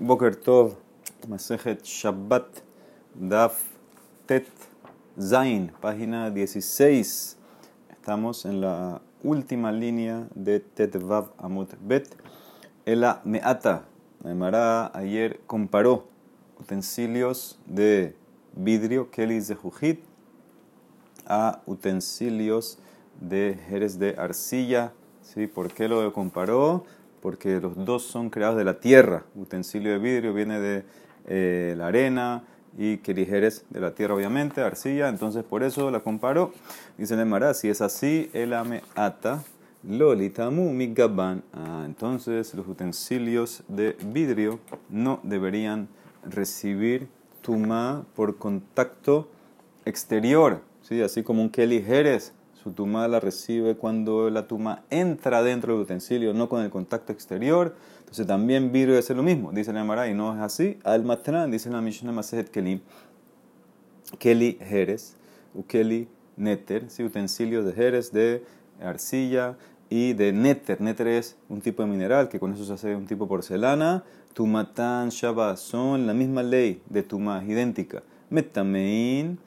Boker Tov, Masejet Shabbat, Daf Tet Zain, página 16. Estamos en la última línea de Tet Vav Amut Bet. Ela Meata, Mara ayer comparó utensilios de vidrio, kelis de jujit, a utensilios de jerez de arcilla. ¿Sí? ¿Por qué lo comparó? Porque los dos son creados de la tierra. Utensilio de vidrio viene de eh, la arena y jerez de la tierra, obviamente, arcilla. Entonces, por eso la comparó. Dice Nemara, si es así, el ame ata. Lolitamu migaban. Ah, entonces, los utensilios de vidrio no deberían recibir tuma por contacto exterior. ¿sí? Así como un keli jerez su tuma la recibe cuando la tuma entra dentro del utensilio, no con el contacto exterior. Entonces también vidrio es lo mismo, dice la Mara, no es así. Al matran, dice la Mishnah Masejet Kelim, Keli Jerez, Ukeli Neter, ¿sí? utensilios de Jerez, de arcilla y de Neter. Neter es un tipo de mineral que con eso se hace un tipo de porcelana. Tumatán, Shabbat son la misma ley de tuma, idéntica. Metamein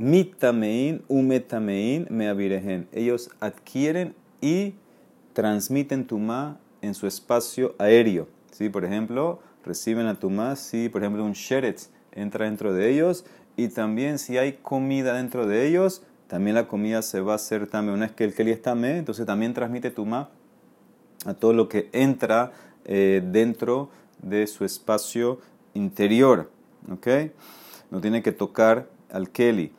mitamein, umetamein, meavirehen. Ellos adquieren y transmiten tumá en su espacio aéreo. ¿Sí? Por ejemplo, reciben a tumá si, por ejemplo, un sheretz entra dentro de ellos y también si hay comida dentro de ellos, también la comida se va a hacer también. Una vez que el keli está me, entonces también transmite tumá a todo lo que entra eh, dentro de su espacio interior. ¿Ok? No tiene que tocar al keli.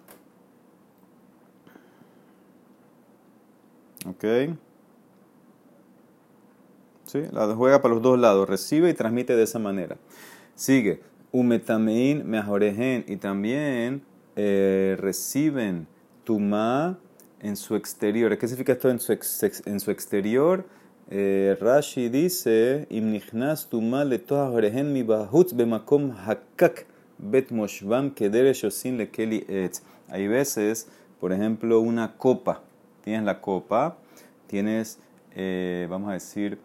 ¿Ok? ¿Sí? La juega para los dos lados, recibe y transmite de esa manera. Sigue, umetamein mejorejen y también eh, reciben tuma en su exterior. ¿Qué significa esto en su, exterior? Eh, Rashi dice, imnichnas tuma le tohajorejen mi bahutz bemakom hakak bet moshvam kedere shosin le keli etz. Hay veces, por ejemplo, una copa tienes la copa, tienes, eh, vamos a decir,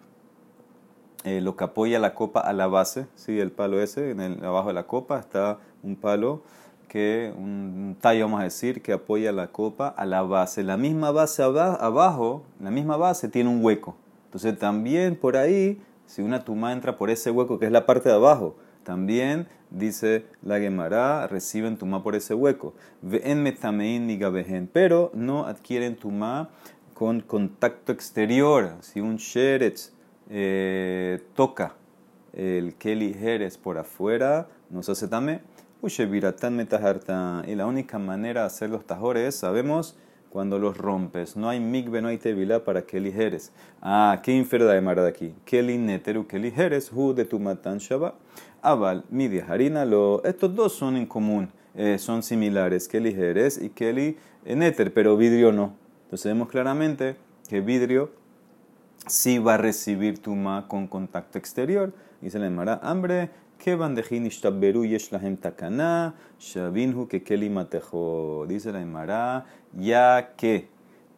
eh, lo que apoya la copa a la base, ¿sí? el palo ese, en el, abajo de la copa está un palo que, un tallo vamos a decir, que apoya la copa a la base. La misma base abajo, la misma base tiene un hueco. Entonces también por ahí, si una tuma entra por ese hueco que es la parte de abajo, también dice la Gemara, reciben tuma por ese hueco. Ven metamein ni pero no adquieren tuma con contacto exterior. Si un sheretz eh, toca el keli jerez por afuera, no se hace tame. Y la única manera de hacer los tajores, sabemos, cuando los rompes. No hay migbe, no hay tevilá para que ligeres. Ah, ¿qué inferda de Mara de aquí? Keli neteru, que ligeres, hu de tu matan shaba. Aval, midia harina, lo. Estos dos son en común, eh, son similares. Keli ligeres y keli neter, pero vidrio no. Entonces vemos claramente que vidrio sí va a recibir tuma con contacto exterior. Dice la Mara, hambre, que bandejin ishtaberu yesh lahem takana, shavinhu que keli matejo. Dice la Emara, ya que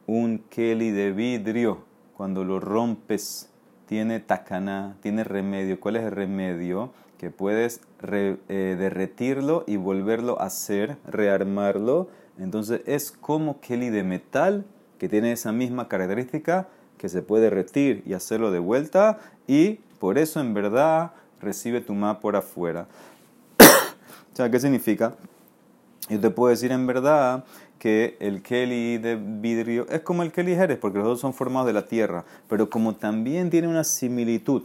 un keli de vidrio, cuando lo rompes, tiene takana, tiene remedio. ¿Cuál es el remedio? Que puedes eh, derretirlo y volverlo a hacer, rearmarlo. Entonces es como keli de metal que tiene esa misma característica que se puede derretir y hacerlo de vuelta y por eso en verdad recibe tu ma por afuera. o sea, ¿qué significa? Yo te puedo decir en verdad que el Kelly de vidrio es como el Kelly Jerez, porque los dos son formados de la tierra, pero como también tiene una similitud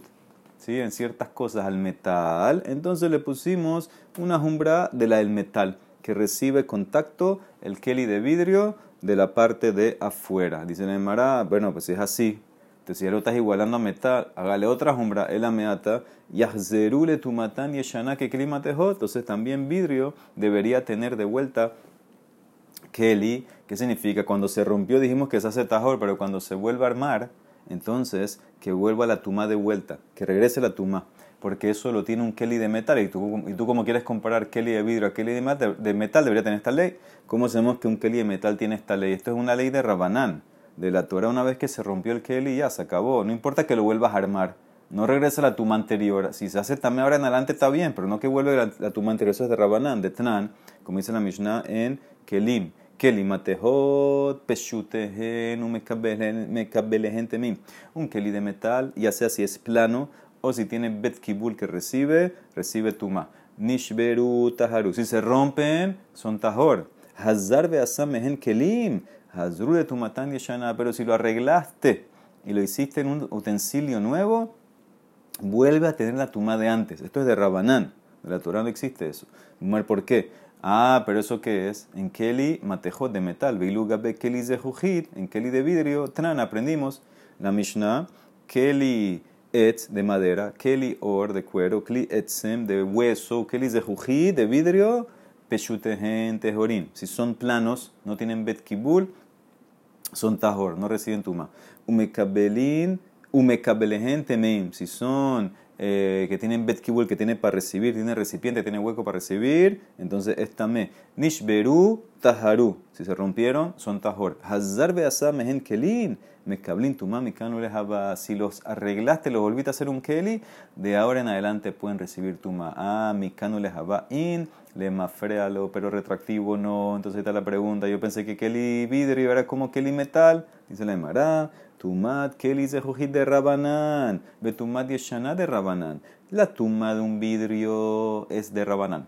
¿sí? en ciertas cosas al metal, entonces le pusimos una jumbra de la del metal, que recibe contacto el Kelly de vidrio de la parte de afuera. Dice Neymar, bueno, pues es así, entonces, si ya lo estás igualando a metal, hágale otra jumbra, el ameata, yahzerule tu matan yeshana que klimatejo. Entonces, también vidrio debería tener de vuelta keli. ¿Qué significa? Cuando se rompió dijimos que se hace tajor, pero cuando se vuelve a armar, entonces que vuelva la tuma de vuelta, que regrese la tuma. Porque eso lo tiene un keli de metal. Y tú, y tú como quieres comparar keli de vidrio a keli de metal, de metal, debería tener esta ley. ¿Cómo sabemos que un keli de metal tiene esta ley? Esto es una ley de Rabanán de la Torah una vez que se rompió el Keli ya se acabó. No importa que lo vuelvas a armar. no regresa la tuma anterior. Si se hace también ahora en adelante está bien, pero no que vuelve a la, tuma anterior. Eso es de Rabanán, de Tnan, como dice la Mishnah en Kelim. Kelim matehot, peshutehen, gente mim. Un keli de metal, ya sea si es plano o si tiene bet kibul que recibe, recibe tuma. Nishberu taharu. Si se rompen, son tahor. Hazar beasam mehen kelim. Hazru de tumatán yeshana. Pero si lo arreglaste y lo hiciste en un utensilio nuevo, vuelve a tener la tuma de antes. Esto es de Rabanán. De la Torah no existe eso. ¿Por qué? Ah, pero eso qué es? En Keli matejot de metal. Bilugabe Keli de En Keli de vidrio. Tran aprendimos la Mishnah. Keli et de madera. Keli or de cuero. Keli etzem de hueso. Keli de de vidrio. Peshutehen tejorin. Si son planos, no tienen bet kibul, son tajor, no reciben tuma. Umekabelin Umekabelehen temeim. Si son eh, que tienen bet kibul, que tiene para recibir, tiene recipiente, tiene hueco para recibir, entonces es tamé. Nishberu taharu. Si se rompieron, son tahor. Hazar beasa mehen kelin. Mekablin tu mami Si los arreglaste, los volviste a hacer un keli, de ahora en adelante pueden recibir tuma. Ah, mikanu lehaba in, le mafrealo, pero retractivo no. Entonces está la pregunta. Yo pensé que keli vidrio era como keli metal. Dice la Emara. Tumat Keli Zehujit de Rabanán, Betumat Yeshana de Rabanán. La tuma de un vidrio es de Rabanán.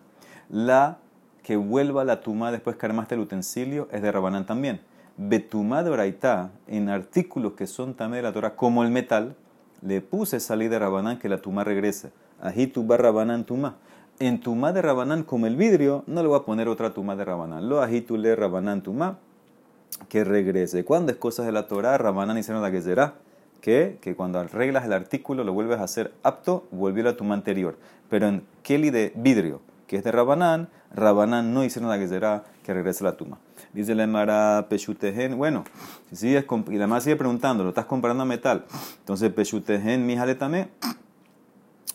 La que vuelva la tuma después que armaste el utensilio es de Rabanán también. Betumá de en artículos que son también de la Torah, como el metal, le puse salir de Rabanán que la tuma regrese. Ají tuba Rabanán. En tuma de Rabanán, como el vidrio, no le voy a poner otra tuma de Rabanán. Lo le Rabanán tuma que regrese. Cuando es cosas de la Torah, Rabanán hicieron la que será, que, que cuando arreglas el artículo lo vuelves a hacer apto, volvió a tuma anterior. Pero en Keli de vidrio, que es de Rabanán, Rabanán no hicieron la que será, que regrese la tuma. Dice la Emara Peshutehen, bueno, si sigues, y la más sigue preguntando, lo estás comparando a metal. Entonces Peshutehen, mi tamé,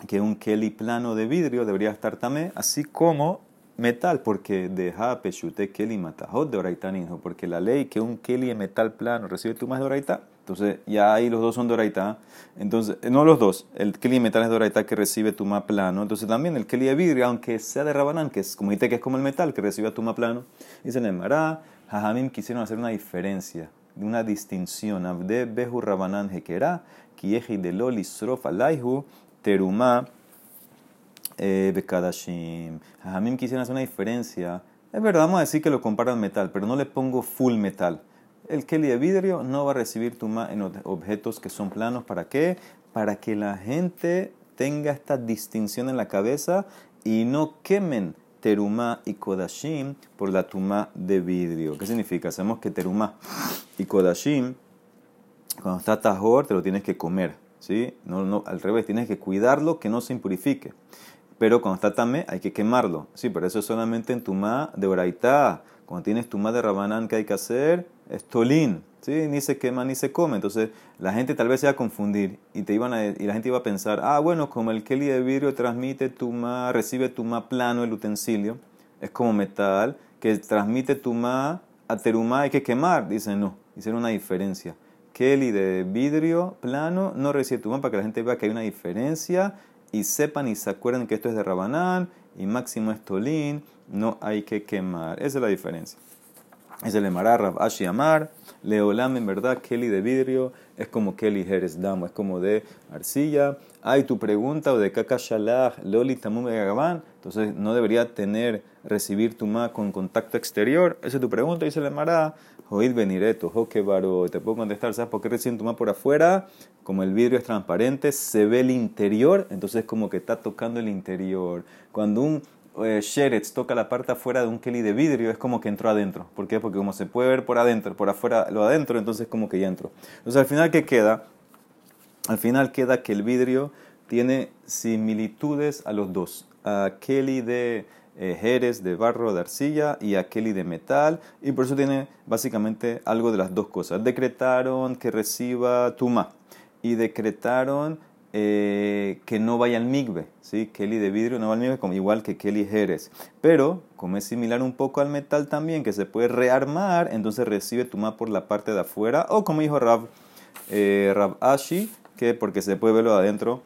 que un Keli plano de vidrio debería estar tamé, así como metal, porque deja peshute keli matajot de oraita porque la ley que un keli de metal plano recibe tú más de oraita, entonces ya ahí los dos son de oraita, entonces, eh, no los dos, el keli de metal es de oraita que recibe tu más plano, entonces también el keli de vidrio, aunque sea de rabanán, que es como dice que es como el metal que recibe tu más plano, dicen en Mará, Jajamim quisieron hacer una diferencia, una distinción, de behu rabanán hekera, kieji de loli srof terumá, Bekadashim. Jajamim quisieran hacer una diferencia. Es verdad, vamos a decir que lo comparan metal, pero no le pongo full metal. El Keli de vidrio no va a recibir tuma en objetos que son planos. ¿Para qué? Para que la gente tenga esta distinción en la cabeza y no quemen terumá y kodashim por la tuma de vidrio. ¿Qué significa? Sabemos que terumá y kodashim, cuando está tajor, te lo tienes que comer. ¿sí? No, no, al revés, tienes que cuidarlo que no se impurifique pero tamé hay que quemarlo. Sí, pero eso es solamente en tumá de oraitá. Cuando tienes tumá de rabanán, ¿qué hay que hacer? Es tolín. ¿sí? Ni se quema ni se come. Entonces la gente tal vez se va a confundir y, te iban a, y la gente iba a pensar, ah, bueno, como el keli de vidrio transmite tumá, recibe tumá plano el utensilio, es como metal, que transmite tumá a terumá hay que quemar. Dicen, no, hicieron una diferencia. Keli de vidrio plano no recibe tumá para que la gente vea que hay una diferencia y sepan y se acuerden que esto es de Rabanán y máximo es Tolín, no hay que quemar. Esa es la diferencia. Es el Emarar Rav Ashi Amar, Leolam en verdad, Kelly de vidrio, es como Kelly Jerez Damo, es como de arcilla. Hay tu pregunta o de Kakashalach, Loli Tamum entonces no debería tener, recibir tu ma con contacto exterior. Esa es tu pregunta, dice el Emara. Oíd venireto, baro. Te puedo contestar, ¿sabes por qué reciben tu ma por afuera? Como el vidrio es transparente, se ve el interior, entonces como que está tocando el interior. Cuando un eh, Sheretz toca la parte afuera de un Kelly de vidrio, es como que entró adentro. ¿Por qué? Porque como se puede ver por adentro, por afuera lo adentro, entonces como que ya entró. Entonces al final, ¿qué queda? Al final queda que el vidrio tiene similitudes a los dos. A Kelly de Jerez, de barro, de arcilla, y a Kelly de metal. Y por eso tiene básicamente algo de las dos cosas. Decretaron que reciba Tuma. Y decretaron eh, que no vaya al migbe, ¿sí? Kelly de vidrio no va al migbe, como, igual que Kelly Jerez. Pero, como es similar un poco al metal también, que se puede rearmar, entonces recibe tuma por la parte de afuera, o como dijo Rab, eh, Ashi, que porque se puede verlo de adentro,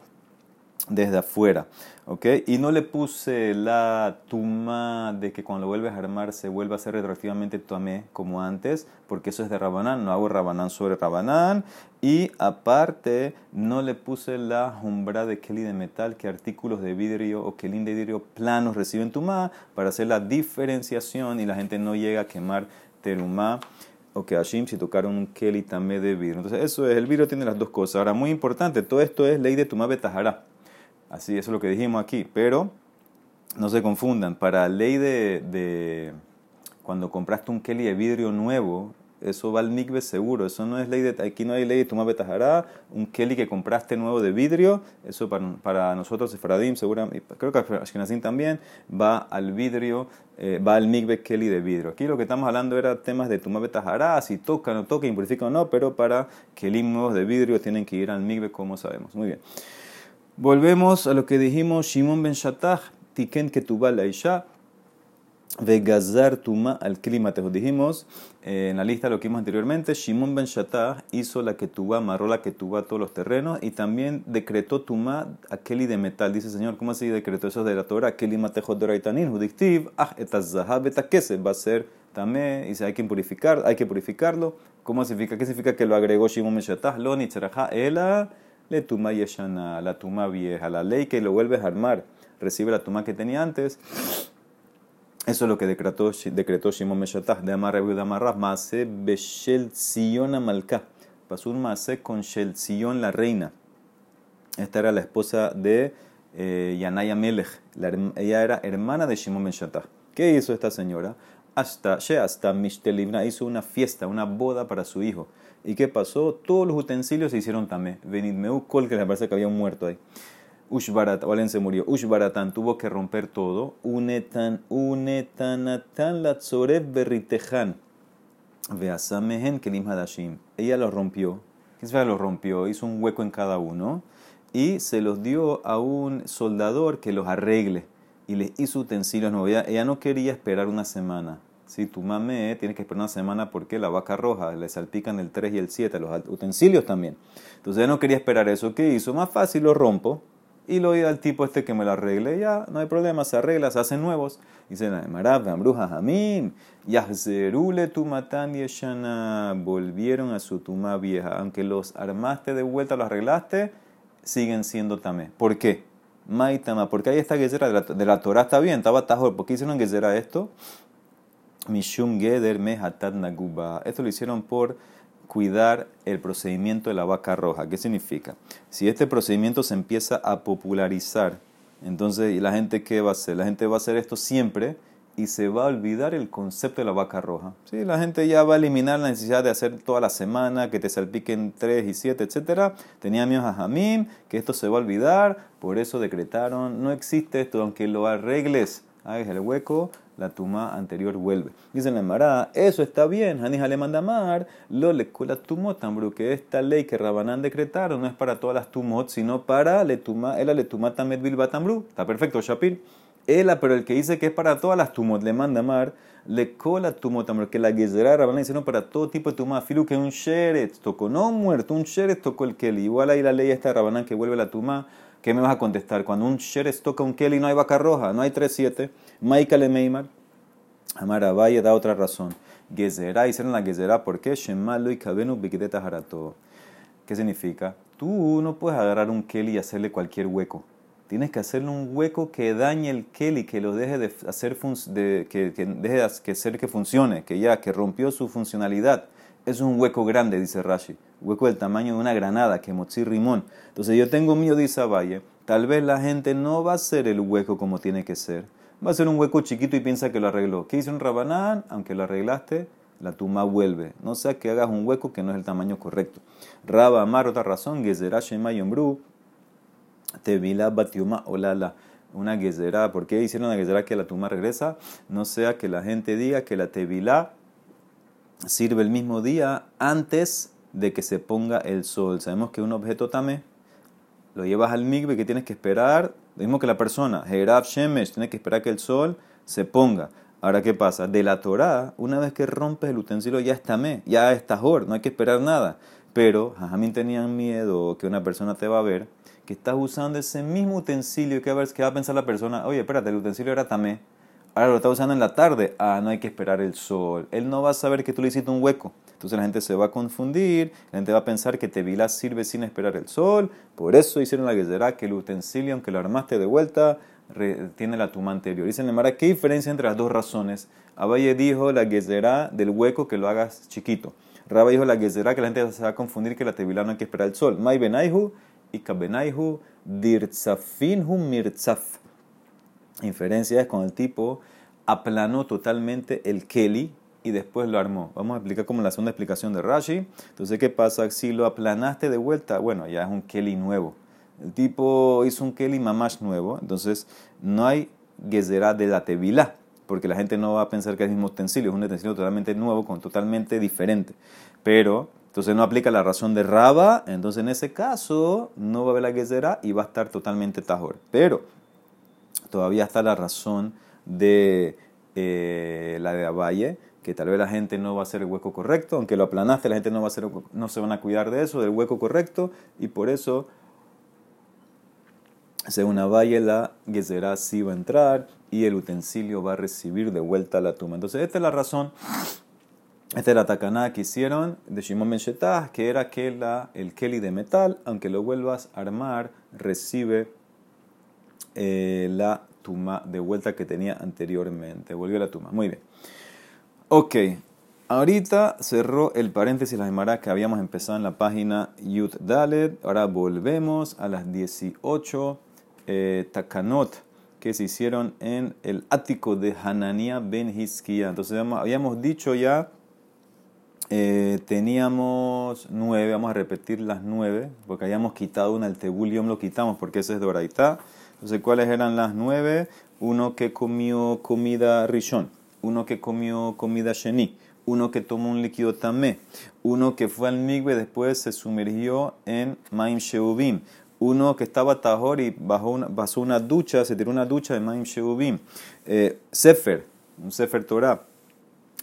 desde afuera. ¿ok? Y no le puse la tuma de que cuando lo vuelves a armar se vuelva a hacer retroactivamente tuamé como antes, porque eso es de rabanán, no hago rabanán sobre rabanán. Y aparte, no le puse la jumbra de keli de metal, que artículos de vidrio o kelin de vidrio planos reciben tuma, para hacer la diferenciación y la gente no llega a quemar terumá o que Hashim si tocaron un keli tamé de vidrio. Entonces, eso es, el vidrio tiene las dos cosas. Ahora, muy importante, todo esto es ley de tumá betajara. Así, eso es lo que dijimos aquí. Pero no se confundan, para ley de, cuando compraste un Kelly de vidrio nuevo, eso va al mikve seguro. Eso no es ley de. Aquí no hay ley de Tumá Betajará. Un Kelly que compraste nuevo de vidrio, eso para, para nosotros, Faradim, seguramente, creo que Ashkenazim también, va al vidrio, eh, va al mikve Kelly de vidrio. Aquí lo que estamos hablando era temas de Tumá Betajará, si toca, no toca, impurifica o no, pero para Kelly nuevos de vidrio tienen que ir al mikve, como sabemos. Muy bien. Volvemos a lo que dijimos, Shimon ben Shatach, Tiken Ketubá la Isha, Vegazar Tuma al clima. Te dijimos eh, en la lista lo que vimos anteriormente, Shimon ben Shatach hizo la Ketubá, amarró la Ketubá a todos los terrenos y también decretó Tuma a Keli de metal. Dice Señor, ¿cómo así decretó eso de la Torah? Keli Matejot de Raitanin, Judiktiv, Ah, etazahab betakese, va a ser tamé, dice hay que purificar, hay que purificarlo. ¿Cómo significa? ¿Qué significa que lo agregó Shimon ben Shatach? Lo ni ela le tuma yeshana, la tuma vieja, la ley que lo vuelves a armar, recibe la tuma que tenía antes. Eso es lo que decretó, decretó Shimon Meshatah, de Amar de Amarraf, Maase Beshel Sion Amalka. Pasó un Maase con Shel la reina. Esta era la esposa de eh, Yanaya Melech. ella era hermana de Shimon Meshatah. ¿Qué hizo esta señora? Hasta, hasta Mishtelibna hizo una fiesta, una boda para su hijo. ¿Y qué pasó? Todos los utensilios se hicieron también. Venidmeu kol, que le parece que había un muerto ahí. Ushbarat, Valen se murió. Ushbaratan tuvo que romper todo. Unetan, unetanatan latzorev berritejan. Veasamehen kelim hadashim. Ella los rompió. ¿Qué se Los rompió. Hizo un hueco en cada uno. Y se los dio a un soldador que los arregle. Y les hizo utensilios nuevos. ella no quería esperar una semana. Si tu mame tienes que esperar una semana porque la vaca roja le salpican el 3 y el 7, los utensilios también. Entonces ella no quería esperar eso. ¿Qué hizo? Más fácil lo rompo y lo doy al tipo este que me lo arregle. Ya, no hay problema, se arregla, se hacen nuevos. Dice la Marab, bruja Jamim, Yahzerule tu matan yeshana. Volvieron a su tuma vieja. Aunque los armaste de vuelta, los arreglaste, siguen siendo tamé. ¿Por qué? Maitama, porque ahí esta guerrera de la, de la Torah está bien, estaba tajo. ¿Por qué hicieron guerrera esto? Mishum Geder Mehatat Naguba. Esto lo hicieron por cuidar el procedimiento de la vaca roja. ¿Qué significa? Si este procedimiento se empieza a popularizar, entonces la gente qué va a hacer? La gente va a hacer esto siempre y se va a olvidar el concepto de la vaca roja. ¿Sí? La gente ya va a eliminar la necesidad de hacer toda la semana, que te salpiquen 3 y 7, etc. Tenía miedo a que esto se va a olvidar, por eso decretaron, no existe esto, aunque lo arregles, hagas el hueco, la tuma anterior vuelve. Dice la Emara, eso está bien, Hanija le manda amar, lo le la tumot, que esta ley que Rabanán decretaron no es para todas las tumot, sino para le tuma, el le tuma tamet bilbatambru. Está perfecto, Shapir. Ela, pero el que dice que es para todas las tumot, le manda amar, le cola tumot, que la gezerá Rabanán hicieron para todo tipo de tumot, filu que un sheret tocó, no muerto, un sheret tocó el keli. Igual ahí la ley esta de Rabanán que vuelve la tuma, ¿qué me vas a contestar? Cuando un sheret toca un keli no hay vaca roja, no hay 3-7 Maika le Meimar. Amara Valle da otra razón. Gezerá, hicieron la Gezerá, ¿por qué? Shemalo y Kabenu Bikideta Harato. ¿Qué significa? Tú no puedes agarrar un Keli y hacerle cualquier hueco. Tienes que hacerle un hueco que dañe el Keli, que lo deje de hacer, de, que, que deje de ser que funcione, que ya, que rompió su funcionalidad. Es un hueco grande, dice Rashi. Hueco del tamaño de una granada, que mochi rimón. Entonces yo tengo mío, dice Valle. Tal vez la gente no va a hacer el hueco como tiene que ser va a ser un hueco chiquito y piensa que lo arregló. ¿Qué hizo un rabanán? Aunque lo arreglaste, la tuma vuelve. No sea que hagas un hueco que no es el tamaño correcto. Raba Amar, otra razón, Gezerá Tevila Batiuma Olala. Una Gezerá, ¿por qué hicieron una Gezerá que la tuma regresa? No sea que la gente diga que la Tevilá sirve el mismo día antes de que se ponga el sol. Sabemos que un objeto tame lo llevas al migbe que tienes que esperar lo mismo que la persona, Herab Shemesh, tiene que esperar que el sol se ponga. Ahora, ¿qué pasa? De la Torah, una vez que rompes el utensilio, ya está me, ya está jor, no hay que esperar nada. Pero, Jajamín tenían miedo que una persona te va a ver, que estás usando ese mismo utensilio que va a pensar la persona, oye, espérate, el utensilio era tamé, ahora lo está usando en la tarde, ah, no hay que esperar el sol. Él no va a saber que tú le hiciste un hueco. Entonces la gente se va a confundir, la gente va a pensar que Tevilá sirve sin esperar el sol. Por eso hicieron la guerrera que el utensilio, aunque lo armaste de vuelta, tiene la tuma anterior. Dicen Mara, ¿qué diferencia entre las dos razones? Abaye dijo la guerrera del hueco que lo hagas chiquito. Raba dijo la guerrera que la gente se va a confundir que la Tevilá no hay que esperar el sol. Mai benaihu y kabenaihu dirzafinhu mirtzaf. Inferencia es con el tipo aplanó totalmente el Keli y después lo armó. Vamos a explicar como la segunda explicación de Rashi. Entonces, ¿qué pasa? Si lo aplanaste de vuelta, bueno, ya es un Keli nuevo. El tipo hizo un Keli mamash nuevo, entonces no hay gezerá de la tevilá, porque la gente no va a pensar que es el mismo utensilio, es un utensilio totalmente nuevo, con totalmente diferente. Pero, entonces no aplica la razón de Raba, entonces en ese caso no va a haber la gezerá y va a estar totalmente tajor. Pero todavía está la razón de eh, la de Abaye, que tal vez la gente no va a hacer el hueco correcto, aunque lo aplanaste, la gente no va a hacer, no se van a cuidar de eso, del hueco correcto, y por eso, según Abaye, la Gezerá sí va a entrar y el utensilio va a recibir de vuelta la tumba. Entonces, esta es la razón. Esta era la tacaná que hicieron de Shimon Ben que era que la, el keli de metal, aunque lo vuelvas a armar, recibe eh, la tuma de vuelta que tenía anteriormente. Volvió la tuma. Muy bien. Ok. Ahorita cerró el paréntesis la Gemara que habíamos empezado en la página Yud Dalet. Ahora volvemos a las 18 eh, takanot que se hicieron en el ático de Hanania ben Hizkiah. Entonces habíamos dicho ya, eh, teníamos nueve, vamos a repetir las nueve, porque habíamos quitado una, el tebulium lo quitamos porque ese es de Oraitá. Entonces, ¿cuáles eran las nueve? Uno que comió comida rishon, uno que comió comida sheni, uno que tomó un líquido tamé, uno que fue al migbe después se sumergió en maim sheubim, uno que estaba tajor y bajó una, pasó una ducha, se tiró una ducha de maim sheubim, eh, sefer, un sefer Torah,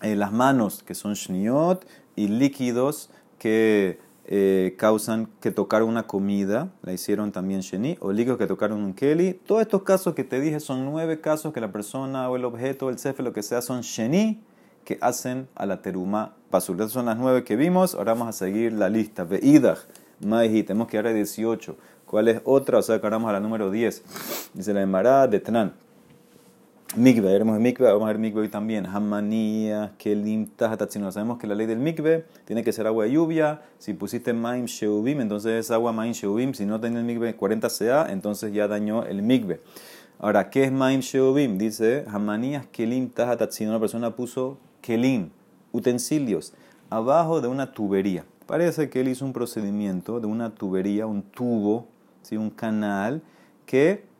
eh, las manos que son shniot y líquidos que eh, causan que tocaron una comida, la hicieron también Sheni, o líquidos que tocaron un Keli. Todos estos casos que te dije son nueve casos que la persona o el objeto, el cefe, lo que sea, son Sheni que hacen a la teruma pasul. Esas son las nueve que vimos. Ahora vamos a seguir la lista. Veidach, Maihi, tenemos que ir a 18. ¿Cuál es otra? O sea, que ahora vamos a la número 10. Dice la Emara de Tnan. Mikve, veremos el mikve, vamos a ver mikve hoy también. Hamanía, kelim, tajatatzino. Sabemos que la ley del mikve tiene que ser agua de lluvia. Si pusiste maim sheubim, entonces es agua maim sheubim. Si no tenía el mikve 40 CA, entonces ya dañó el mikve. Ahora, ¿qué es maim sheubim? Dice, hamanías, kelim, tajatatzino. Una persona puso kelim, utensilios, abajo de una tubería. Parece que él hizo un procedimiento de una tubería, un tubo, ¿sí? un canal que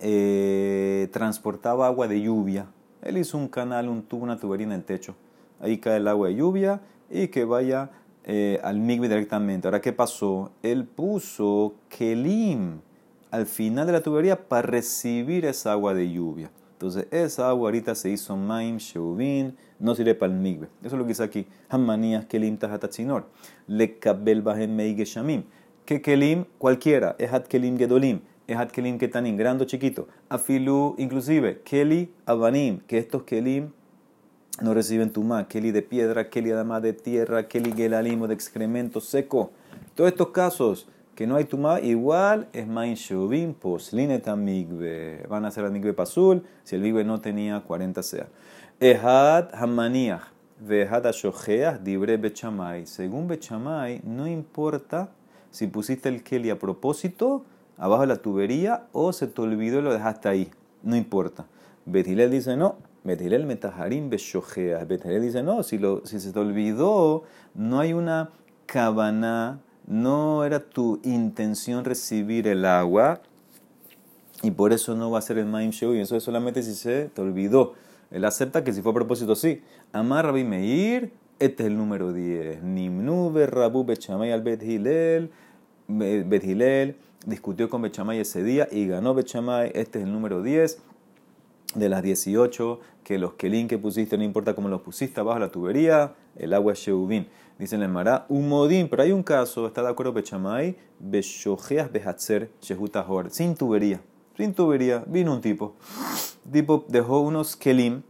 eh, transportaba agua de lluvia. Él hizo un canal, un tubo, una tubería en el techo. Ahí cae el agua de lluvia y que vaya eh, al migbe directamente. Ahora, ¿qué pasó? Él puso kelim al final de la tubería para recibir esa agua de lluvia. Entonces, esa agua ahorita se hizo maim, sheubin, no sirve para el migbe. Eso es lo que dice aquí. Hamanías kelim tahatatzinor. Le kabel bajen meige shamim. ¿Qué kelim? Cualquiera. hat kelim gedolim es kelim tan grande o chiquito. Afilu, inclusive, keli abanim, que estos kelim no reciben tumá, keli de piedra, keli además de tierra, keli gelalim de excremento seco. Todos estos casos que no hay tumá, igual es main shuvim poslinetam migbe. Van a hacer el migbe pasul si el migbe no tenía 40 sea. Ehad hamaniach, vehad ashojeach, dibre bechamay. Según bechamay, no importa si pusiste el keli a propósito abajo de la tubería o se te olvidó y lo dejaste ahí. No importa. Betilel dice no. Betilel metajarim beshojea. Betilel dice no. Si, se te olvidó, no hay una cabana, no era tu intención recibir el agua y por eso no va a ser el maim show y eso es solamente si se te olvidó. Él acepta que si fue a propósito, sí. Amar Rabbi Meir, este es el número 10. Nimnu rabu bechamay al Bet Hilel, discutió con Bechamay ese día y ganó Bechamay. Este es el número 10. de las 18, que los kelin que pusiste, no importa cómo los pusiste abajo la tubería, el agua es sheubin. Dice el Mará, un modín, pero hay un caso, está de acuerdo Bechamay, Beshojeas Behatzer Shehutahor, sin tubería, sin tubería, vino un tipo. tipo dejó unos kelim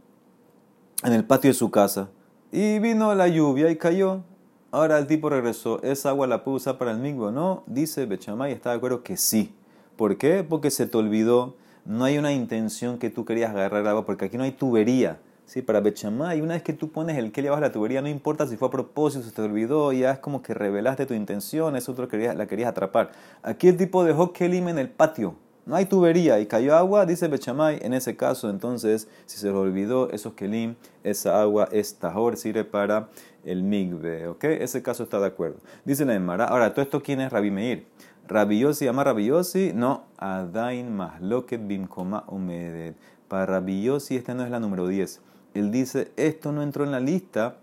en el patio de su casa y vino la lluvia y cayó. Ahora el tipo regresó, ¿esa agua la puedo usar para el migbo? No, dice Bechamay, está de acuerdo que sí. ¿Por qué? Porque se te olvidó, no hay una intención que tú querías agarrar agua, porque aquí no hay tubería. Sí, para y una vez que tú pones el que le bajas la tubería, no importa si fue a propósito, se te olvidó, ya es como que revelaste tu intención, eso otro querías, la querías atrapar. Aquí el tipo dejó Kelim en el patio, no hay tubería y cayó agua, dice Bechamay, en ese caso entonces, si se le olvidó esos Kelim, esa agua es tajor, sirve para el migbe, ¿ok? Ese caso está de acuerdo. Dice la Emara, ahora, ¿todo esto quién es Rabi Meir? Rabiosi, llama Rabiosi, no, Adain Mahloket Bimkoma Umedet. Para Rabiosi, esta no es la número 10 él dice, esto no entró en la lista,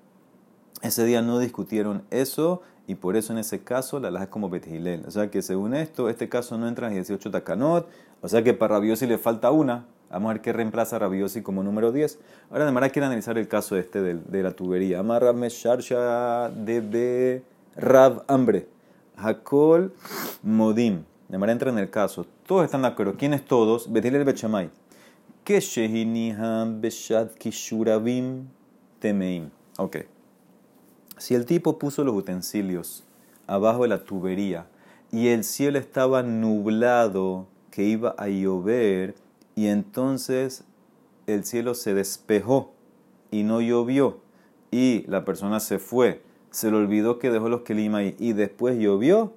ese día no discutieron eso y por eso en ese caso la laja es como Betihilel. O sea que según esto, este caso no entra en 18 takanot, o sea que para Rabiosi le falta una. Vamos a ver qué reemplaza a Rabiosi como número 10. Ahora, además, quiero analizar el caso este de, la tubería. Amarra Mesharsha de Rab Hambre. Hakol Modim. De manera entra en el caso. Todos están de acuerdo. ¿Quiénes todos? Betihilel Bechamay que Beshat Kishurabim Temeim. Ok. Si el tipo puso los utensilios abajo de la tubería y el cielo estaba nublado, que iba a llover, y entonces el cielo se despejó y no llovió, y la persona se fue, se le olvidó que dejó los kelim ahí y después llovió,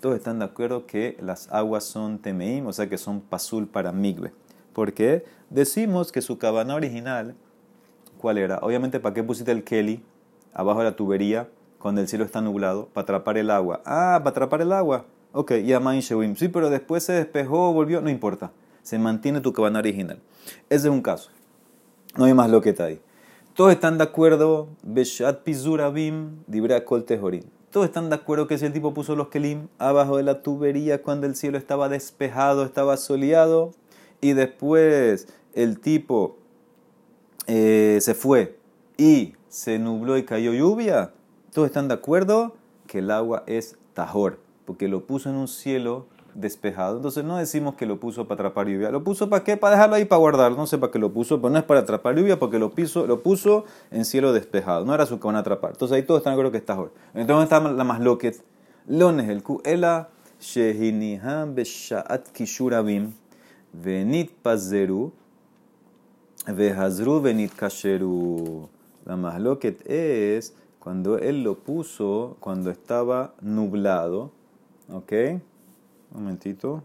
todos están de acuerdo que las aguas son temeim, o sea que son pasul para migbe. Porque decimos que su cabana original, ¿cuál era? Obviamente, ¿para qué pusiste el Kelly abajo de la tubería cuando el cielo está nublado? Para atrapar el agua. Ah, para atrapar el agua. Ok, y Shewim. Sí, pero después se despejó, volvió, no importa. Se mantiene tu cabana original. Ese es un caso. No hay más lo que está ahí. Todos están de acuerdo, Beshat Pizurabim, Dibra Kol Todos están de acuerdo que si el tipo puso los kelim abajo de la tubería cuando el cielo estaba despejado, estaba soleado, y después el tipo eh, se fue y se nubló y cayó lluvia, todos están de acuerdo que el agua es tajor, porque lo puso en un cielo despejado. Entonces no decimos que lo puso para atrapar lluvia. ¿Lo puso para qué? Para dejarlo ahí para guardar. No sé para qué lo puso, pero no es para atrapar lluvia porque lo puso, lo puso en cielo despejado. No era su que van a atrapar. Entonces ahí todos están acuerdo que es tajor. Entonces está la más loquet. Lones el Q. Ela shehinihan beshaat kishurabim. Venit pazeru, vehazru venit kasheru. La mahloket es cuando él lo puso cuando estaba nublado. ¿Ok? Un momentito.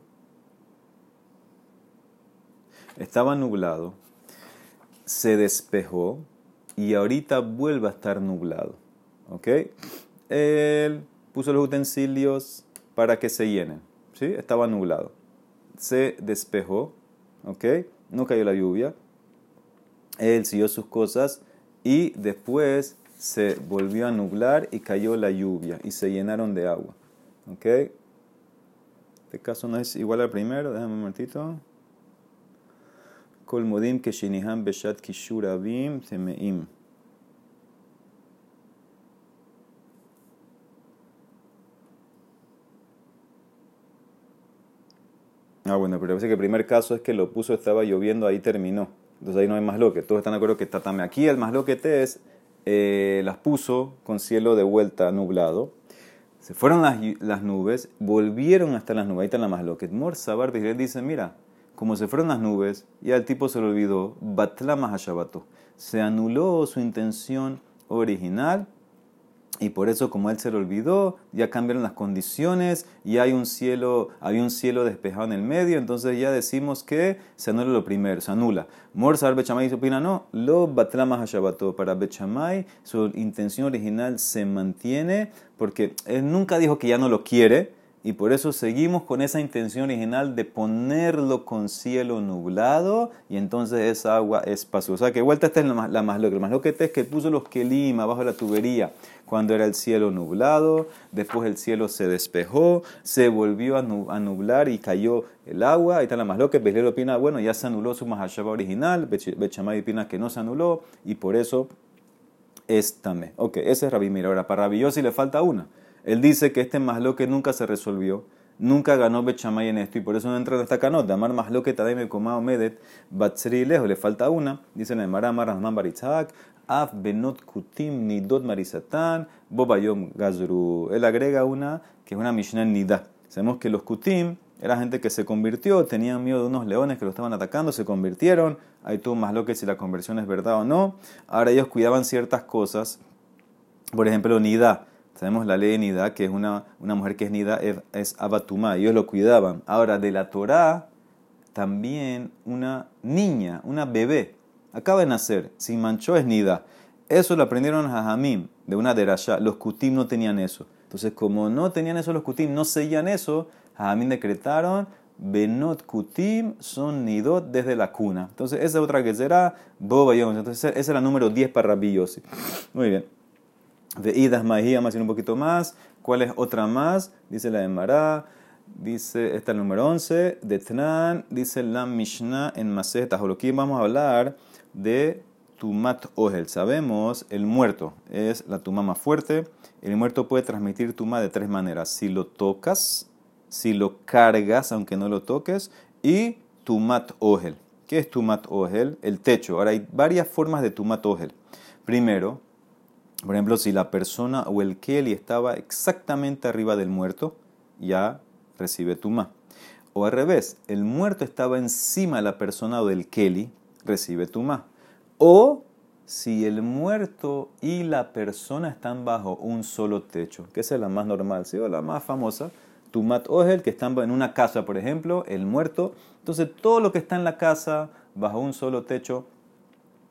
Estaba nublado, se despejó y ahorita vuelve a estar nublado. ¿Ok? Él puso los utensilios para que se llenen. ¿Sí? Estaba nublado se despejó, ¿ok? No cayó la lluvia. Él siguió sus cosas y después se volvió a nublar y cayó la lluvia y se llenaron de agua, ¿ok? Este caso no es igual al primero, déjame un momentito. Kolmodim que shinihan beshat kishurabim temeim. Ah, bueno, pero parece que el primer caso es que lo puso, estaba lloviendo, ahí terminó. Entonces ahí no hay más lo que. Todos están de acuerdo que también. Aquí el más lo que te es, eh, las puso con cielo de vuelta nublado. Se fueron las, las nubes, volvieron hasta las nubes. Ahí está la más lo que. Mor Sabar dice: Mira, como se fueron las nubes, y al tipo se le olvidó, Batla Mahashabato. Se anuló su intención original y por eso, como él se lo olvidó, ya cambiaron las condiciones y hay un cielo, hay un cielo despejado en el medio, entonces ya decimos que se anula lo primero, se anula. Morsar Bechamay opina no, lo batlama hashabato. Para Bechamay, su intención original se mantiene porque él nunca dijo que ya no lo quiere, y por eso seguimos con esa intención original de ponerlo con cielo nublado y entonces esa agua es. O sea que vuelta esta es la más, la más loca. es que puso los kelim abajo de la tubería cuando era el cielo nublado, después el cielo se despejó, se volvió a nublar y cayó el agua. Ahí está la más loca. Belero opina, bueno, ya se anuló su mahashaba original. Bechamay opina que no se anuló y por eso es tamé. Ok, ese es Rabbi Mira. Ahora, para Rabbi le falta una. Él dice que este que nunca se resolvió, nunca ganó Bechamay en esto y por eso no entra en esta canot. Amar Masloque Tademe Komao Medet Batsri lejos, le falta una. Dice en el Maramar Rahman Af Benot Kutim Nidot Marisatán, Bobayom Gazru. Él agrega una que es una Mishnah Nida. Sabemos que los Kutim era gente que se convirtió, tenían miedo de unos leones que lo estaban atacando, se convirtieron. Hay tú más lo que si la conversión es verdad o no. Ahora ellos cuidaban ciertas cosas. Por ejemplo, Nida Sabemos la ley de Nida, que es una, una mujer que es Nida, es, es Abatumá, ellos lo cuidaban. Ahora, de la Torah, también una niña, una bebé, acaba de nacer, sin manchó es Nida. Eso lo aprendieron a Jamim, de una derasha. Los kutim no tenían eso. Entonces, como no tenían eso los kutim, no seguían eso, Jamim decretaron Benot Kutim son nidot desde la cuna. Entonces, esa otra que será Boba Entonces, esa es la número 10 para Rabbi Muy bien. De Idas Mahía, más y un poquito más. ¿Cuál es otra más? Dice la de Mará. Dice, esta es el número 11. De Tnan, dice la Mishnah en Maseh Aquí vamos a hablar de Tumat Ohel. Sabemos, el muerto es la tuma más fuerte. El muerto puede transmitir tuma de tres maneras. Si lo tocas, si lo cargas, aunque no lo toques, y Tumat Ohel. ¿Qué es Tumat Ohel? El techo. Ahora hay varias formas de Tumat Ohel. Primero, por ejemplo, si la persona o el Keli estaba exactamente arriba del muerto, ya recibe Tumá. O al revés, el muerto estaba encima de la persona o del Keli, recibe Tumá. O si el muerto y la persona están bajo un solo techo, que es la más normal, ¿sí? o la más famosa, Tumat Ohel, que están en una casa, por ejemplo, el muerto. Entonces, todo lo que está en la casa, bajo un solo techo,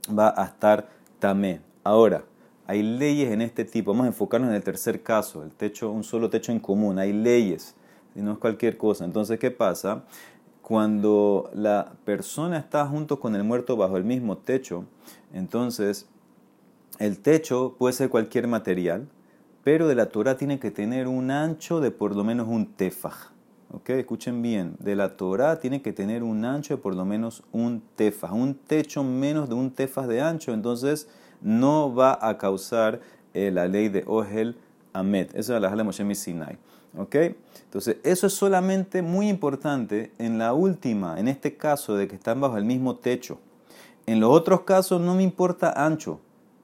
va a estar tamé. Ahora, hay leyes en este tipo. Vamos a enfocarnos en el tercer caso, el techo, un solo techo en común. Hay leyes, y no es cualquier cosa. Entonces, ¿qué pasa? Cuando la persona está junto con el muerto bajo el mismo techo, entonces el techo puede ser cualquier material, pero de la Torah tiene que tener un ancho de por lo menos un tefaj. ¿Ok? Escuchen bien, de la Torah tiene que tener un ancho de por lo menos un tefaj. Un techo menos de un tefaj de ancho, entonces no va a causar eh, la ley de Ohel Amet. Eso es la de Moshe Sinai. ¿Ok? Entonces, eso es solamente muy importante en la última, en este caso de que están bajo el mismo techo. En los otros casos no me importa ancho.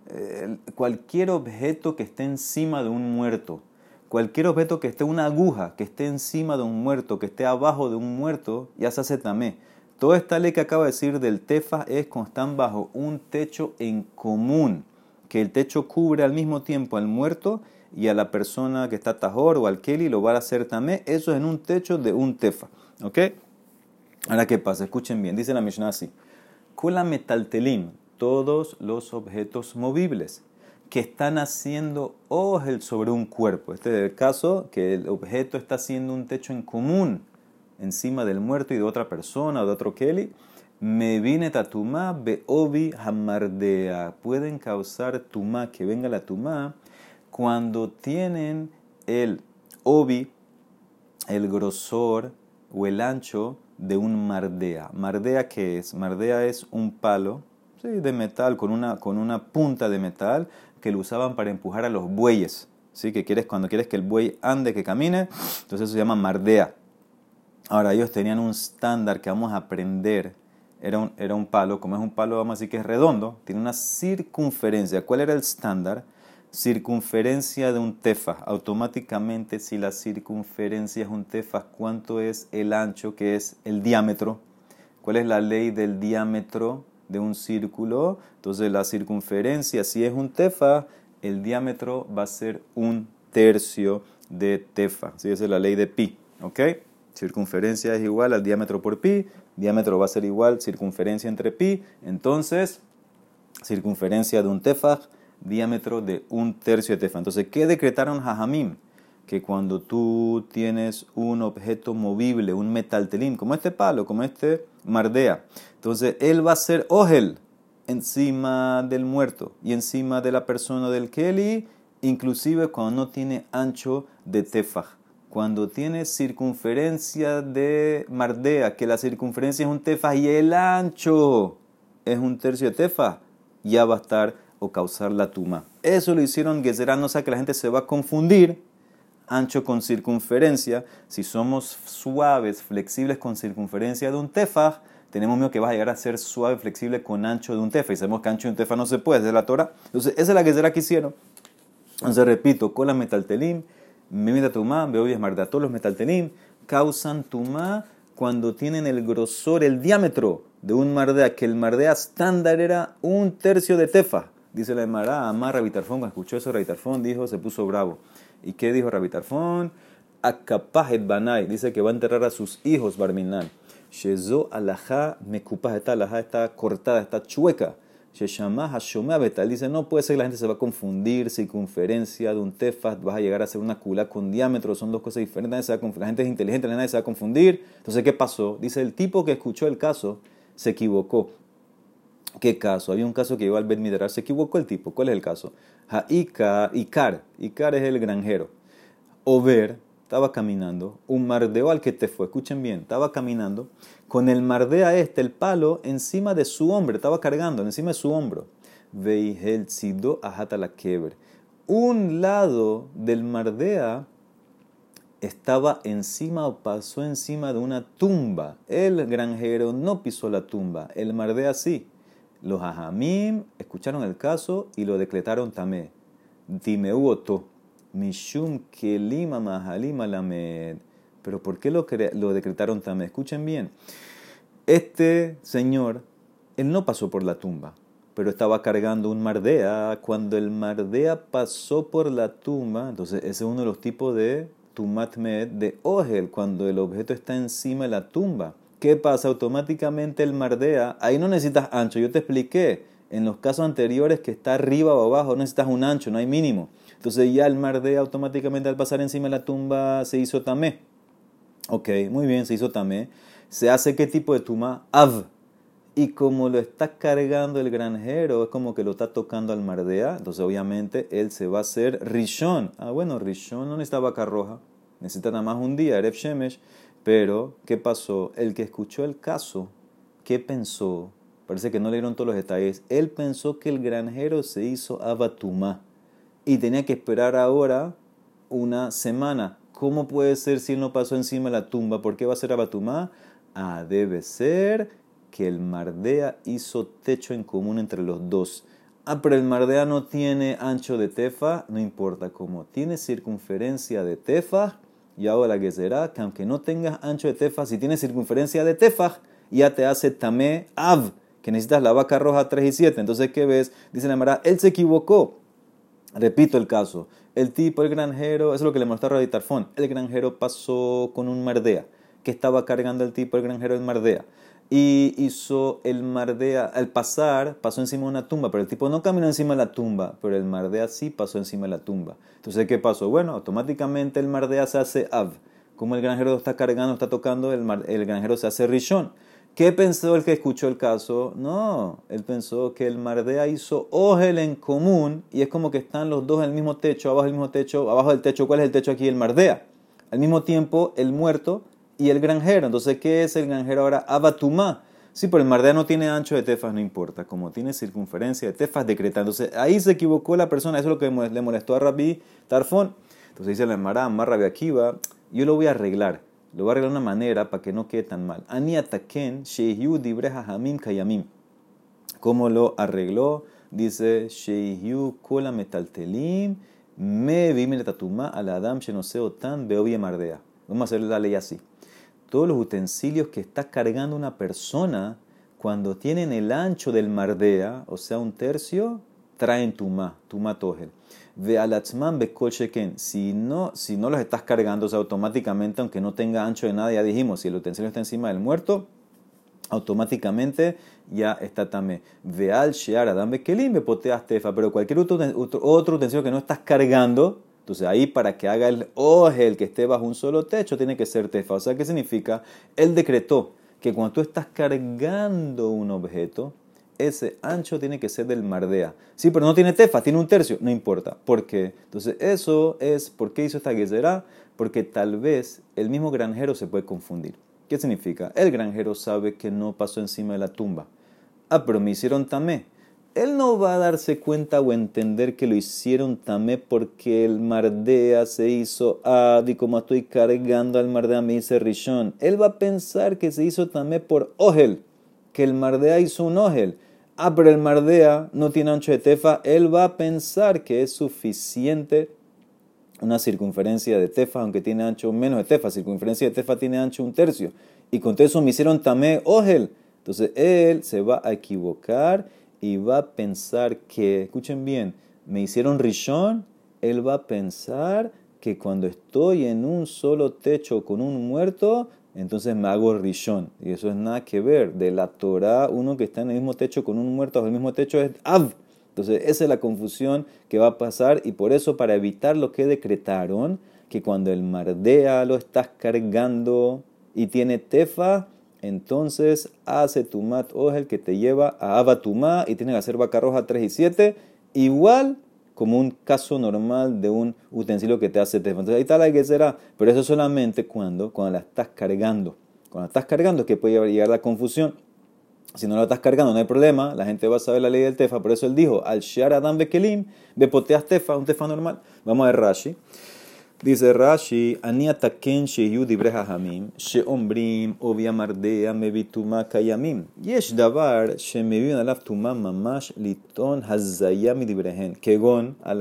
Eh, cualquier objeto que esté encima de un muerto, cualquier objeto que esté una aguja, que esté encima de un muerto, que esté abajo de un muerto, ya se hace tamé. Toda esta ley que acaba de decir del tefa es cuando están bajo un techo en común, que el techo cubre al mismo tiempo al muerto y a la persona que está tajor o al keli lo va a hacer también. Eso es en un techo de un tefa. ¿Ok? Ahora, ¿qué pasa? Escuchen bien. Dice la Mishnah así. Kula metaltelim, todos los objetos movibles que están haciendo ojel sobre un cuerpo. Este es el caso que el objeto está haciendo un techo en común encima del muerto y de otra persona o de otro Kelly, me vine tatuma beobi hamardea. Pueden causar tuma, que venga la tuma, cuando tienen el obi, el grosor o el ancho de un mardea. ¿Mardea qué es? Mardea es un palo de metal con una, con una punta de metal que lo usaban para empujar a los bueyes. ¿sí? Que quieres, cuando quieres que el buey ande, que camine, entonces eso se llama mardea. Ahora, ellos tenían un estándar que vamos a aprender. Era un, era un palo, como es un palo, vamos a decir que es redondo, tiene una circunferencia. ¿Cuál era el estándar? Circunferencia de un tefa. Automáticamente, si la circunferencia es un tefa, ¿cuánto es el ancho, que es el diámetro? ¿Cuál es la ley del diámetro de un círculo? Entonces, la circunferencia, si es un tefa, el diámetro va a ser un tercio de tefa. ¿Sí? Esa es la ley de pi. ¿Ok? Circunferencia es igual al diámetro por pi, diámetro va a ser igual circunferencia entre pi, entonces circunferencia de un tefaj, diámetro de un tercio de tefaj. Entonces, ¿qué decretaron Jajamim? que cuando tú tienes un objeto movible, un metaltelim, como este palo, como este mardea, entonces él va a ser ogel encima del muerto y encima de la persona del Kelly, inclusive cuando no tiene ancho de tefaj. Cuando tiene circunferencia de mardea, que la circunferencia es un tefaj y el ancho es un tercio de tefaj, ya va a estar o causar la tuma. Eso lo hicieron Gezerá, no sea que la gente se va a confundir ancho con circunferencia. Si somos suaves, flexibles con circunferencia de un tefaj, tenemos miedo que va a llegar a ser suave, flexible con ancho de un tefa. Y sabemos que ancho de un tefa no se puede, es la Torah. Entonces, esa es la que será que hicieron. Entonces, repito, con la metaltelim, mimita tumá, veo marda. Todos los metaltelim causan tumá cuando tienen el grosor, el diámetro de un mardea, que el mardea estándar era un tercio de tefa. Dice la Emara, Amar Rabitarfón, cuando escuchó eso, Rabitarfón dijo, se puso bravo. ¿Y qué dijo Rabitarfón? Akapajet Banai, dice que va a enterrar a sus hijos Barminan. Shezo alajá mekupah, esta alajá está cortada, está chueca. Sheshama hashomea betal, dice, no puede ser que la gente se va a confundir, circunferencia de un tefas, vas a llegar a hacer una cula con diámetro, son dos cosas diferentes, la gente es inteligente, nadie se va a confundir. Entonces, ¿qué pasó? Dice, el tipo que escuchó el caso se equivocó. ¿Qué caso? Había un caso que iba al Bet se equivocó el tipo. ¿Cuál es el caso? Haika, Icar, Icar es el granjero. Over, estaba caminando, un mardeo al que te fue, escuchen bien, estaba caminando con el mardea este, el palo, encima de su hombro, estaba cargando, encima de su hombro. Veihel ajata la keber. Un lado del mardea estaba encima o pasó encima de una tumba. El granjero no pisó la tumba, el mardea sí. Los ajamim escucharon el caso y lo decretaron tamé. Dimeuoto, mishum kelima mahalim alamed. Pero ¿por qué lo, lo decretaron tamé? Escuchen bien. Este señor, él no pasó por la tumba, pero estaba cargando un mardea. Cuando el mardea pasó por la tumba, entonces ese es uno de los tipos de tumatmed de ogel, cuando el objeto está encima de la tumba. ¿Qué pasa? Automáticamente el mardea, ahí no necesitas ancho. Yo te expliqué en los casos anteriores que está arriba o abajo, no necesitas un ancho, no hay mínimo. Entonces ya el mardea automáticamente al pasar encima de la tumba se hizo tamé. Ok, muy bien, se hizo tamé. ¿Se hace qué tipo de tuma? Av. Y como lo está cargando el granjero, es como que lo está tocando al mardea, entonces obviamente él se va a hacer rishon. Ah, bueno, rishon no necesita vaca roja, necesita nada más un día, Erev Shemesh. Pero, ¿qué pasó? El que escuchó el caso, ¿qué pensó? Parece que no le dieron todos los detalles. Él pensó que el granjero se hizo abatumá y tenía que esperar ahora una semana. ¿Cómo puede ser si él no pasó encima de la tumba? ¿Por qué va a ser abatumá? Ah, debe ser que el Mardea hizo techo en común entre los dos. Ah, pero el Mardea no tiene ancho de tefa, no importa. Como tiene circunferencia de tefa, y ahora que será que aunque no tengas ancho de tefaj, si tienes circunferencia de tefaj, ya te hace tamé av, que necesitas la vaca roja 3 y 7. Entonces, ¿qué ves? Dice la Mara, él se equivocó. Repito el caso. El tipo, el granjero, eso es lo que le mostró a Tarfón. El granjero pasó con un mardea, que estaba cargando el tipo, el granjero, el mardea y hizo el mardea, al pasar, pasó encima de una tumba, pero el tipo no caminó encima de la tumba, pero el mardea sí pasó encima de la tumba. Entonces, ¿qué pasó? Bueno, automáticamente el mardea se hace av. Como el granjero está cargando, está tocando, el, el granjero se hace rishon. ¿Qué pensó el que escuchó el caso? No, él pensó que el mardea hizo ogel en común y es como que están los dos en el mismo techo, abajo del mismo techo, abajo del techo. ¿Cuál es el techo aquí? El mardea. Al mismo tiempo, el muerto y el granjero. Entonces, ¿qué es el granjero ahora? Abatumá. Sí, pero el mardea no tiene ancho de tefas, no importa. Como tiene circunferencia de tefas, decreta. Entonces, ahí se equivocó la persona. Eso es lo que le molestó a Rabbi Tarfón. Entonces dice la más Rabbi Akiva, yo lo voy a arreglar. Lo voy a arreglar de una manera para que no quede tan mal. Ani ataken shehiu dibreja hamim kayamim. ¿Cómo lo arregló? Dice, shehiu kola metaltelim me vi tatuma al adam shenoseo tan beobie mardea. Vamos a hacer la ley así todos los utensilios que está cargando una persona, cuando tienen el ancho del mardea, o sea, un tercio, traen tuma, tuma tojel. Ve alatzman bekol sheken. Si no, si no los estás cargando, automáticamente, aunque no tenga ancho de nada, ya dijimos, si el utensilio está encima del muerto, automáticamente ya está tamé. Ve al shear adam bekelim bepoteas tefa. Pero cualquier otro, utensilio que no estás cargando, Entonces ahí para que haga el ojel que esté bajo un solo techo tiene que ser tefa. O sea, ¿qué significa? Él decretó que cuando tú estás cargando un objeto, ese ancho tiene que ser del mardea. Sí, pero no tiene tefa, tiene un tercio, no importa. ¿Por qué? Entonces eso es, ¿por qué hizo esta guisera? Porque tal vez el mismo granjero se puede confundir. ¿Qué significa? El granjero sabe que no pasó encima de la tumba. Ah, pero me hicieron tamé. Él no va a darse cuenta o entender que lo hicieron tamé porque el mardea se hizo ad y como estoy cargando al mardea me dice rishon. Él va a pensar que se hizo tamé por ogel, que el mardea hizo un ogel. Ah, pero el mardea no tiene ancho de tefa. Él va a pensar que es suficiente una circunferencia de tefa, aunque tiene ancho menos de tefa. Circunferencia de tefa tiene ancho un tercio. Y con eso me hicieron tamé ogel. Entonces él se va a equivocar y va a pensar que, escuchen bien, me hicieron rishon, él va a pensar que cuando estoy en un solo techo con un muerto, entonces me hago rishon. Y eso es nada que ver. De la Torah, uno que está en el mismo techo con un muerto bajo el mismo techo es av. Entonces, esa es la confusión que va a pasar y por eso, para evitar lo que decretaron, que cuando el mardea lo estás cargando y tiene tefa, entonces hace tumat el que te lleva a abatumá y tiene que hacer vaca roja 3 y 7, igual como un caso normal de un utensilio que te hace tefa. Entonces ahí está la que será, pero eso solamente cuando, cuando la estás cargando. Cuando la estás cargando es que puede llegar la confusión. Si no la estás cargando, no hay problema, la gente va a saber la ley del tefa. Por eso él dijo, al shar adam bekelim, bepoteas tefa, un tefa normal. Vamos a ver Rashi. Dice Rashi, Aniataken Sheyudi Brehahamim, Sheombrim, Oviamardea, Mevituma Kayamim, Yesh Davar, Shemevin Alaftuma Mamash, Liton, Hazayam Dibrehen, Kegon, Al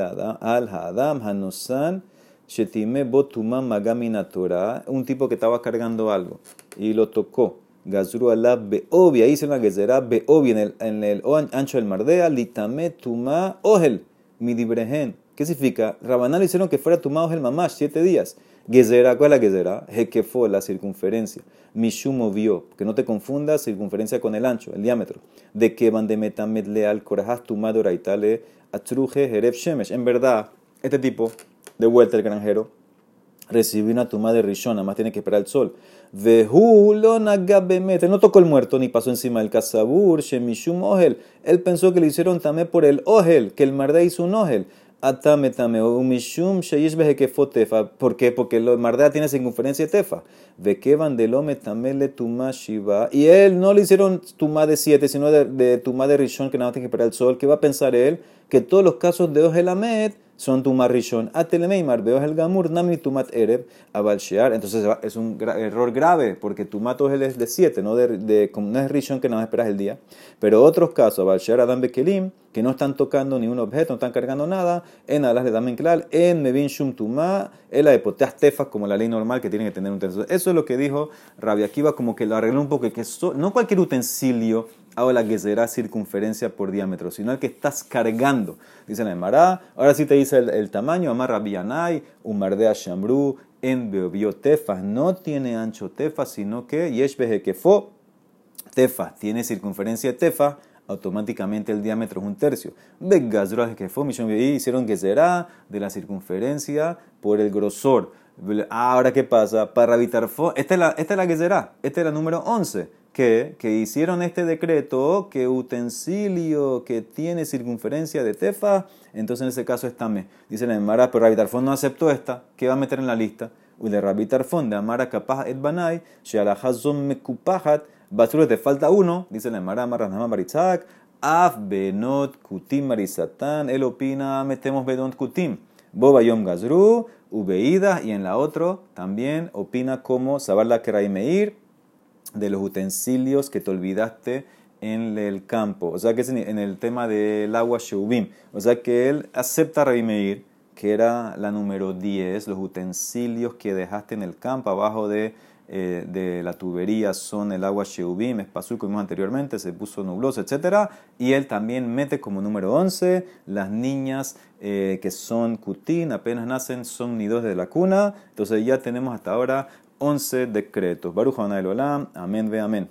Hadam, Hanosan, Shetime Botuma Magamina Torah, un tipo que estaba cargando algo y lo tocó. Gazru alab beobi, ahí se la gezerá beobi en el, en el ancho del mardea, litame tuma ohel, midibrehen. ¿Qué significa? Rabanal hicieron que fuera tomado el mamash siete días. Gezerá, ¿cuál es la gezerá? Hekefo, la circunferencia. Mishumo vio, que no te confundas circunferencia con el ancho, el diámetro. De que van de metamet leal corajas tumado raitale atruje jeref shemesh. En verdad, este tipo, de vuelta el granjero, recibió una tumba de rishon, más tiene que esperar el sol. Vehulo nagabemet, no tocó el muerto ni pasó encima del casabur, shemishum ohel. Él pensó que le hicieron también por el ohel, que el mardá hizo un ohel. Atame tame umishum sheish tefa. ¿Por qué? Porque el mardea tiene circunferencia tefa. Ve que vandelome tamele tuma shiva. Y él no le hicieron tuma de siete, sino de, de tuma de rishon que nada más tiene que esperar el sol. ¿Qué va a pensar él? Que todos los casos de Ohelamed son tumat rishon. Atelemeimar, veo el gamur, nami tumat ereb, abalshear. Entonces es un error grave, porque tumat ogel es de 7, no, de, de, no es rishon que nada esperas el día. Pero otros casos, abalshear adam bekelim, que no están tocando ni un objeto, no están cargando nada, en alas de damen klal, en mevin shum tuma, en la de poteas tefas, como la ley normal que tiene que tener un tercio. Eso es lo que dijo Rabbi Akiva, como que lo arregló un poco, que no cualquier utensilio ahora que será circunferencia por diámetro, sino el que estás cargando. Dice la Emara, ahora sí te dice el, tamaño, amarra bianai, umardea shambru, en tefa, no tiene ancho tefa, sino que yesh kefo, tefa, tiene circunferencia tefa, automáticamente el diámetro es un tercio. Begazra kefo, hicieron que será de la circunferencia por el grosor. Ahora, ¿qué pasa? Para evitar esta es la, esta es la que será, esta es la número 11 que, que hicieron este decreto que utensilio que tiene circunferencia de tefa, entonces en ese caso es tame. Dice la Emara, pero Rabitarfón no aceptó esta, ¿qué va a meter en la lista? Y de Rabitarfón, de Amara kapah et banai, shealahazom mekupahat, basura te falta uno, dice la Emara, Amara Nama Maritzak, af benot kutim marisatán, él opina, metemos benot kutim. Boba yom gazru, ubeida, y en la otra también opina como sabarla meir de los utensilios que te olvidaste en el campo. O sea que es en el tema del agua Sheubim. O sea que él acepta Meir, que era la número 10, los utensilios que dejaste en el campo abajo de, eh, de la tubería son el agua Sheubim, es pasú, como vimos anteriormente, se puso nubloso, etc. Y él también mete como número 11 las niñas eh, que son kutín, apenas nacen, son nidos de la cuna. Entonces ya tenemos hasta ahora 11 decretos. Baruch amén ve amén.